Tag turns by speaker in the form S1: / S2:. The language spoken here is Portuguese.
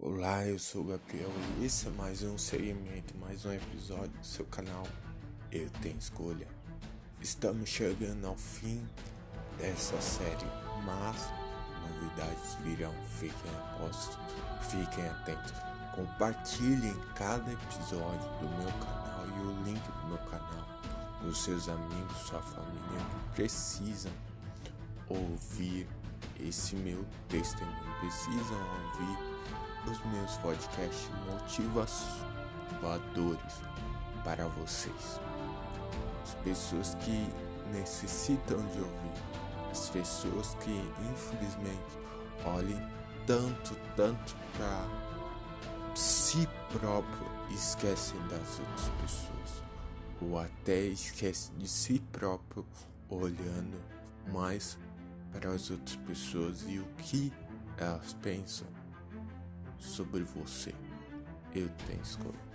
S1: Olá, eu sou o Gabriel e esse é mais um segmento, mais um episódio do seu canal Eu Tenho Escolha. Estamos chegando ao fim dessa série, mas novidades virão, fiquem apostos, fiquem atentos. Compartilhem cada episódio do meu canal e o link do meu canal para seus amigos, sua família que precisam ouvir esse meu testemunho, precisam ouvir os meus podcasts motivadores para vocês. As pessoas que necessitam de ouvir, as pessoas que infelizmente olhem tanto, tanto para si próprio e esquecem das outras pessoas, ou até esquecem de si próprio olhando mais para as outras pessoas e o que elas pensam sobre você. Eu tenho escolha.